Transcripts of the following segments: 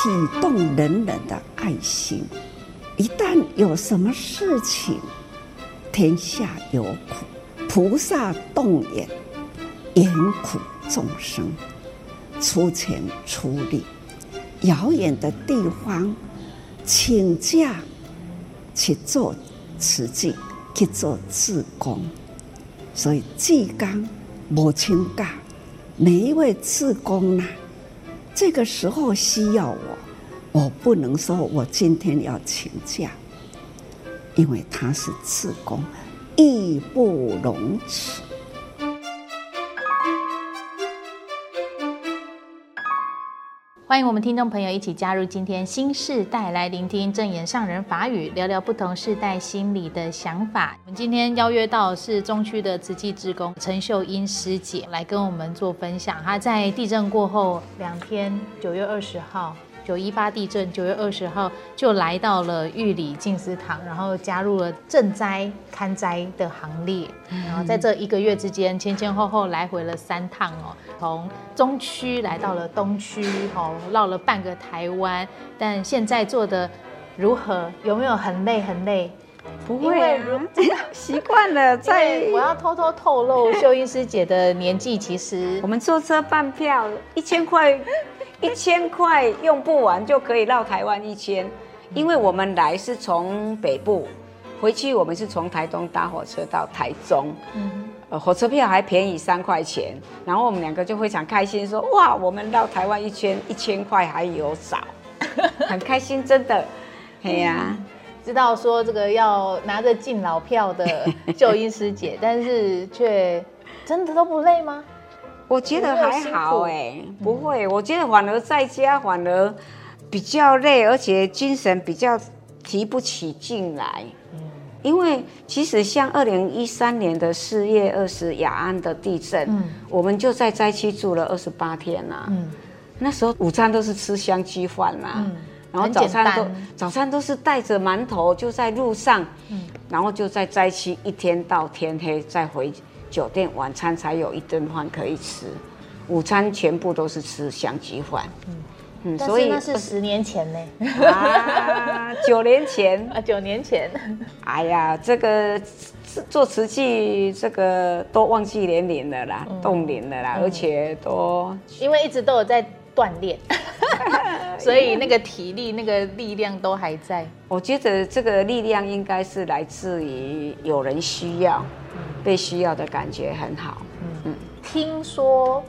启动人人的爱心。一旦有什么事情，天下有苦，菩萨动眼，怜苦众生，出钱出力，遥远的地方，请假去做慈济，去做志工。所以，志工无请假，每一位志工呢，这个时候需要我。我不能说我今天要请假，因为他是自工，义不容辞。欢迎我们听众朋友一起加入今天新世代来聆听正言上人法语，聊聊不同世代心理的想法。我们今天邀约到是中区的慈济志工陈秀英师姐来跟我们做分享。她在地震过后两天，九月二十号。九一八地震，九月二十号就来到了玉里静思堂，然后加入了赈灾看灾的行列。然后在这一个月之间，前前后后来回了三趟哦，从中区来到了东区，哦，绕了半个台湾。但现在做的如何？有没有很累很累？不会、啊，习惯了。在我要偷偷透露，秀英师姐的年纪，其实我们坐车半票一千块。一千块用不完就可以绕台湾一圈，因为我们来是从北部，回去我们是从台东搭火车到台中，嗯，呃，火车票还便宜三块钱，然后我们两个就非常开心说，说哇，我们绕台湾一圈一千块还有少，很开心，真的，哎呀、啊，知道说这个要拿着敬老票的秀英师姐，但是却真的都不累吗？我觉得还好哎，不会。我觉得反而在家反而比较累，而且精神比较提不起劲来。因为其实像二零一三年的四月二十雅安的地震，我们就在灾区住了二十八天呐。嗯那时候午餐都是吃香鸡饭呐，然后早餐都早餐都是带着馒头就在路上，然后就在灾区一天到天黑再回。酒店晚餐才有一顿饭可以吃，午餐全部都是吃香鸡饭。嗯嗯，所以那是十年前呢。啊，九年前啊，九年前。哎呀，这个做瓷器，这个都忘记年龄了啦，冻龄了啦，而且都因为一直都有在锻炼，所以那个体力、那个力量都还在。我觉得这个力量应该是来自于有人需要。被需要的感觉很好。嗯嗯，听说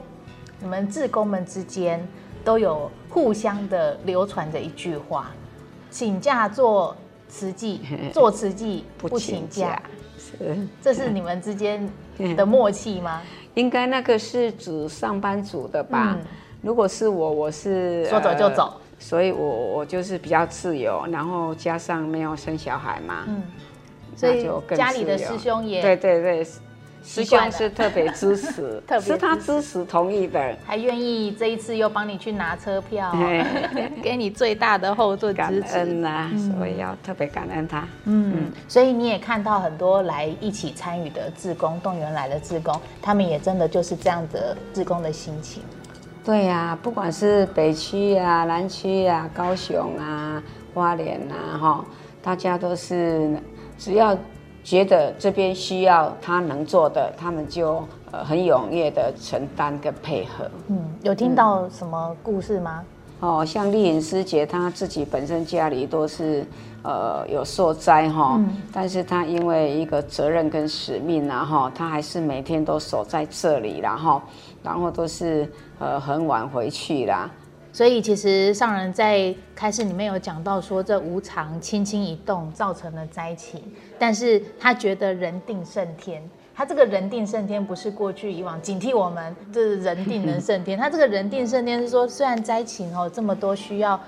你们志工们之间都有互相的流传着一句话：请假做慈济，做慈济不请假。是，这是你们之间的默契吗？应该那个是指上班族的吧？嗯、如果是我，我是说走就走，呃、所以我我就是比较自由，然后加上没有生小孩嘛。嗯。所以家里的师兄也对对对，师兄是特别支持，特别是他支持同意的，还愿意这一次又帮你去拿车票，给你最大的后盾支持。感恩啊，所以要特别感恩他。嗯，所以你也看到很多来一起参与的志工，动员来的志工，他们也真的就是这样的志工的心情。对呀，不管是北区啊、南区啊、高雄啊、花莲啊，哈，大家都是。只要觉得这边需要他能做的，他们就呃很踊跃的承担跟配合。嗯，有听到什么故事吗？嗯、哦，像丽颖师姐，她自己本身家里都是呃有受灾哈，嗯、但是她因为一个责任跟使命然后她还是每天都守在这里，然后然后都是呃很晚回去啦。所以其实上人在开示里面有讲到说，这无常轻轻一动造成了灾情，但是他觉得人定胜天，他这个人定胜天不是过去以往警惕我们，这是人定能胜天，他这个人定胜天是说，虽然灾情哦这么多需要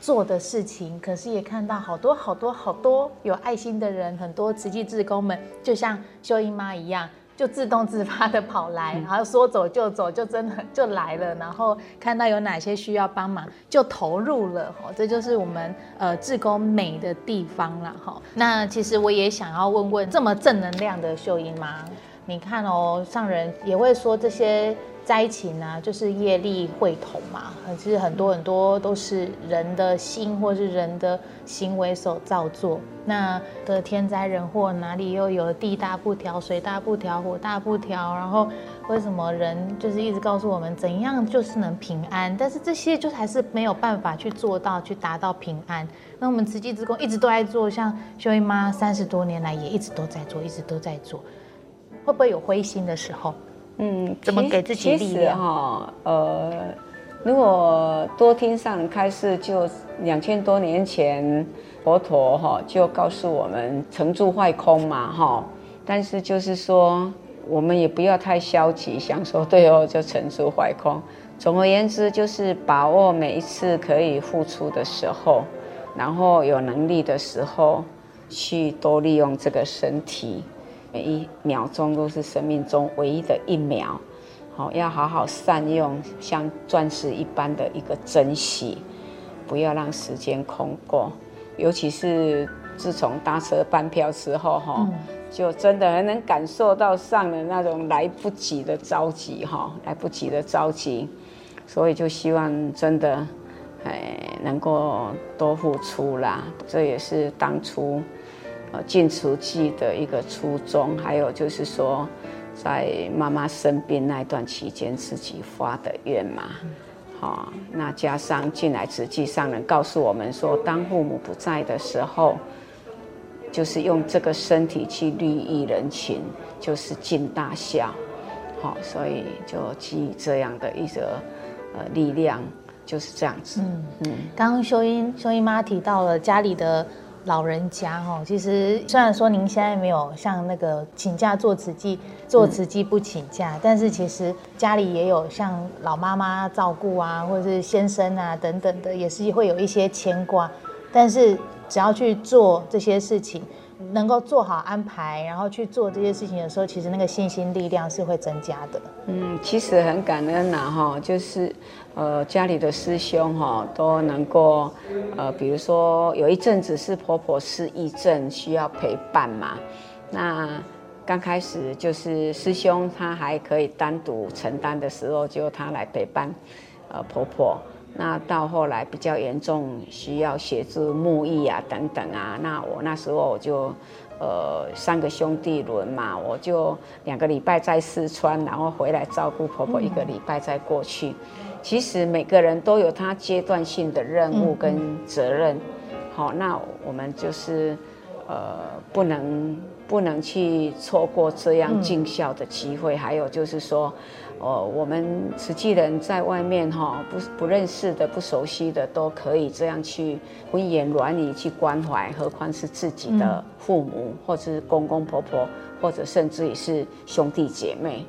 做的事情，可是也看到好多好多好多有爱心的人，很多慈济志工们，就像秀英妈一样。就自动自发的跑来，然后说走就走，就真的就来了。然后看到有哪些需要帮忙，就投入了。哈，这就是我们呃志工美的地方了。哈，那其实我也想要问问，这么正能量的秀英妈，你看哦，上人也会说这些。灾情啊，就是业力会同嘛。其实很多很多都是人的心或是人的行为所造作。那的天灾人祸哪里又有地大不调、水大不调、火大不调？然后为什么人就是一直告诉我们怎样就是能平安？但是这些就还是没有办法去做到，去达到平安。那我们慈济之工一直都在做，像秀英妈三十多年来也一直都在做，一直都在做，会不会有灰心的时候？嗯，怎么给自己力量？哈，呃，如果多听上人开示，就两千多年前佛陀哈就告诉我们成住坏空嘛哈，但是就是说我们也不要太消极，想说对哦就成住坏空。总而言之，就是把握每一次可以付出的时候，然后有能力的时候，去多利用这个身体。每一秒钟都是生命中唯一的一秒，好，要好好善用，像钻石一般的一个珍惜，不要让时间空过。尤其是自从搭车半票之后，哈，就真的很能感受到上的那种来不及的着急，哈，来不及的着急。所以就希望真的，哎，能够多付出啦。这也是当初。呃，进慈济的一个初衷，还有就是说，在妈妈生病那段期间，自己发的愿嘛，好、那加上进来慈济上人告诉我们说，当父母不在的时候，就是用这个身体去利益人群，就是尽大孝，好、哦，所以就基于这样的一个呃力量，就是这样子。嗯嗯，刚刚秀英秀英妈提到了家里的。老人家哈，其实虽然说您现在没有像那个请假做慈济，做慈济不请假，嗯，但是其实家里也有像老妈妈照顾啊，或者是先生啊等等的，也是会有一些牵挂。但是只要去做这些事情，能够做好安排，然后去做这些事情的时候，其实那个信心力量是会增加的。嗯，其实很感恩呐哈，就是。呃，家里的师兄哈都能够，呃，比如说有一阵子是婆婆失忆症需要陪伴嘛，那刚开始就是师兄他还可以单独承担的时候，就他来陪伴，呃，婆婆。那到后来比较严重，需要协助沐浴啊等等啊，那我那时候我就。呃，三个兄弟轮嘛，我就两个礼拜在四川，然后回来照顾婆婆，一个礼拜再过去。嗯。其实每个人都有他阶段性的任务跟责任。好，那我们就是呃，不能不能去错过这样尽孝的机会。还有就是说。哦，我们实际人在外面哈，不不认识的、不熟悉的，都可以这样去温言软语去关怀，何况是自己的父母，或者是公公婆婆，或者甚至于是兄弟姐妹，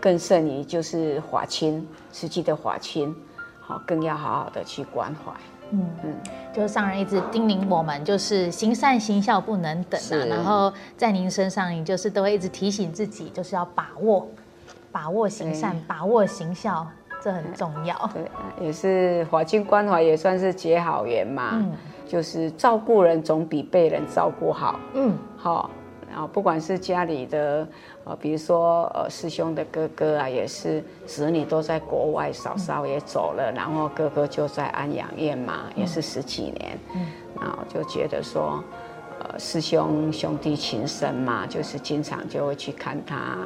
更甚于就是法亲，实际的法亲，好，更要好好的去关怀。嗯嗯，就是上人一直叮咛我们，就是行善行孝不能等啊。然后在您身上，你就是都会一直提醒自己，就是要把握。把握行善，把握行孝，这很重要。对，也是华清关怀，也算是结好缘嘛。嗯，就是照顾人总比被人照顾好。嗯，好。然后不管是家里的，呃，比如说呃师兄的哥哥啊，也是子女都在国外，嫂嫂也走了，然后哥哥就在安养院嘛，也是十几年。嗯，然后就觉得说，呃，师兄兄弟情深嘛，就是经常就会去看他。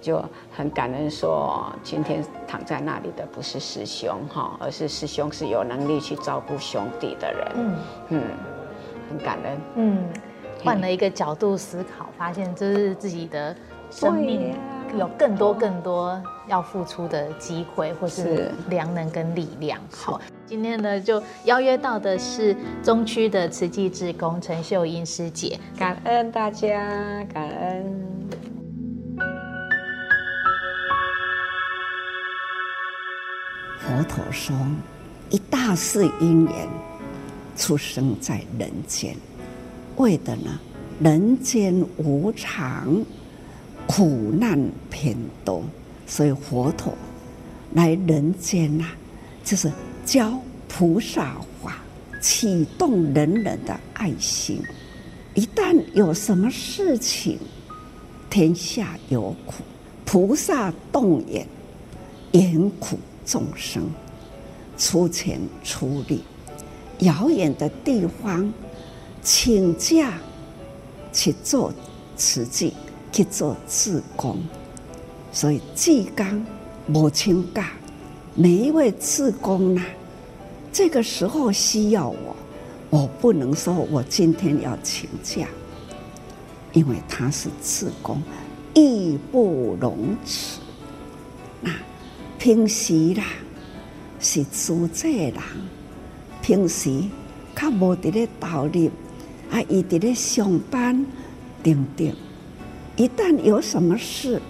就很感恩，说今天躺在那里的不是师兄哈，而是师兄是有能力去照顾兄弟的人。嗯嗯，很感恩。嗯，换了一个角度思考，发现就是自己的生命有更多更多要付出的机会，或是良能跟力量。好，今天呢就邀约到的是中区的慈济志工陈秀英师姐，感恩大家，感恩。佛陀说：“一大世因缘，出生在人间，为的呢，人间无常，苦难偏多，所以佛陀来人间呐、就是教菩萨法，启动人人的爱心。一旦有什么事情，天下有苦，菩萨动眼，怜苦众生，出钱出力，遥远的地方请假去做慈济，去做志工。所以志工无请假，每一位志工呢，这个时候需要我，我不能说我今天要请假。因为他是志工，义不容辞。那平时啦是自在人，平时较无伫咧道理，啊，伊伫咧上班，等等。一旦有什么事，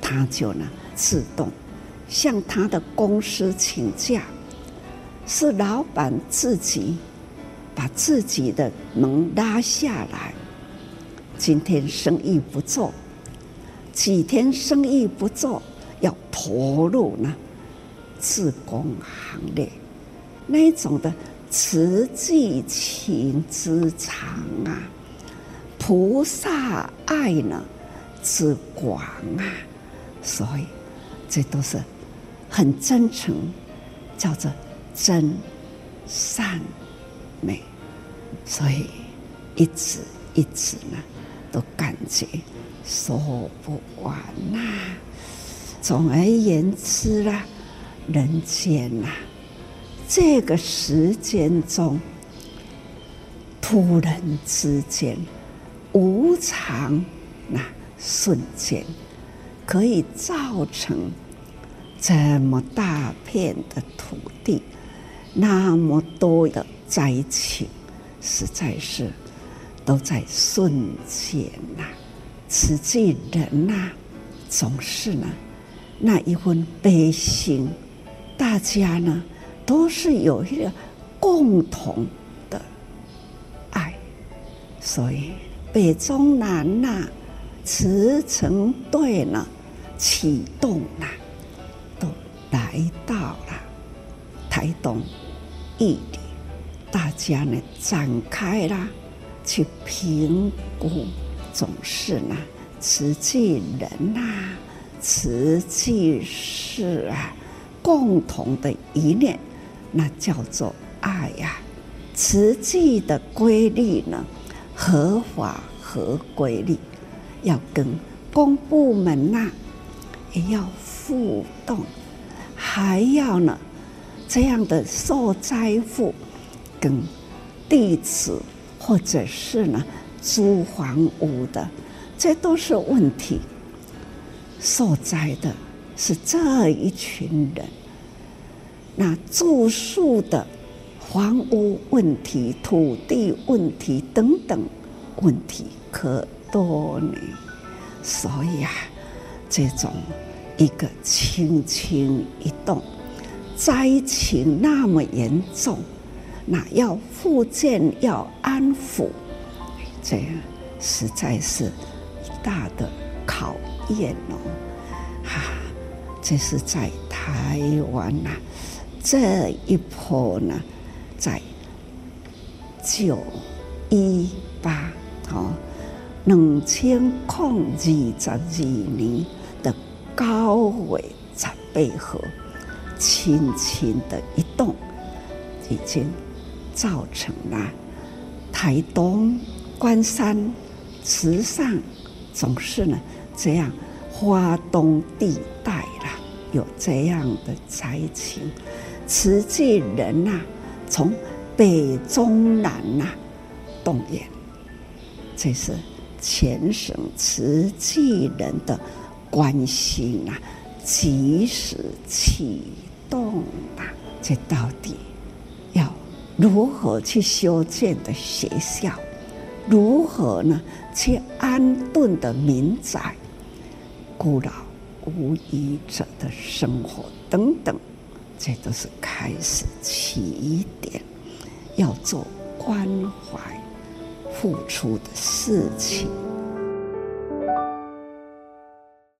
他就呢自动向他的公司请假，是老板自己把自己的门拉下来。今天生意不做，几天生意不做，要投入呢，自工行列，那一种的慈济情之长啊，菩萨爱呢之广啊，所以这都是很真诚，叫做真善美，所以一直一直呢。都感觉说不完呐、啊。总而言之啦，人间呐，这个时间中，突然之间，无常那瞬间，可以造成这么大片的土地，那么多的灾情，实在是。都在瞬间呐，慈济人呐，总是呢，那一份悲心，大家呢都是有一个共同的爱，所以北中南呐，慈诚队呢启动了，都来到了台东义里，大家呢展开了。去评估，总是呢，慈济人呐、啊，慈济事啊，共同的一念，那叫做爱呀、啊。慈济的规律呢，合法合规律，要跟公部门呐、也要互动，还要呢，这样的受灾户跟弟子。或者是呢，租房屋的，这都是问题。受灾的是这一群人，那住宿的房屋问题、土地问题等等问题可多呢。所以啊，这种一个轻轻一动，灾情那么严重。那要复建，要安抚，这样实在是大的考验哦。哈、啊，这是在台湾呐、这一波呢，在九一八哦，两千零二十二年的高纬十八号，轻轻的一动，已经。造成了台东、关山、池上总是呢这样花东地带啦，有这样的灾情，慈济人呐、从北中南呐、动员，这是全省慈济人的关心啊，及时启动啊，这到底要。如何去修建的学校？如何呢？去安顿的民宅、孤老无依者的生活等等，这都是开始起点，要做关怀、付出的事情。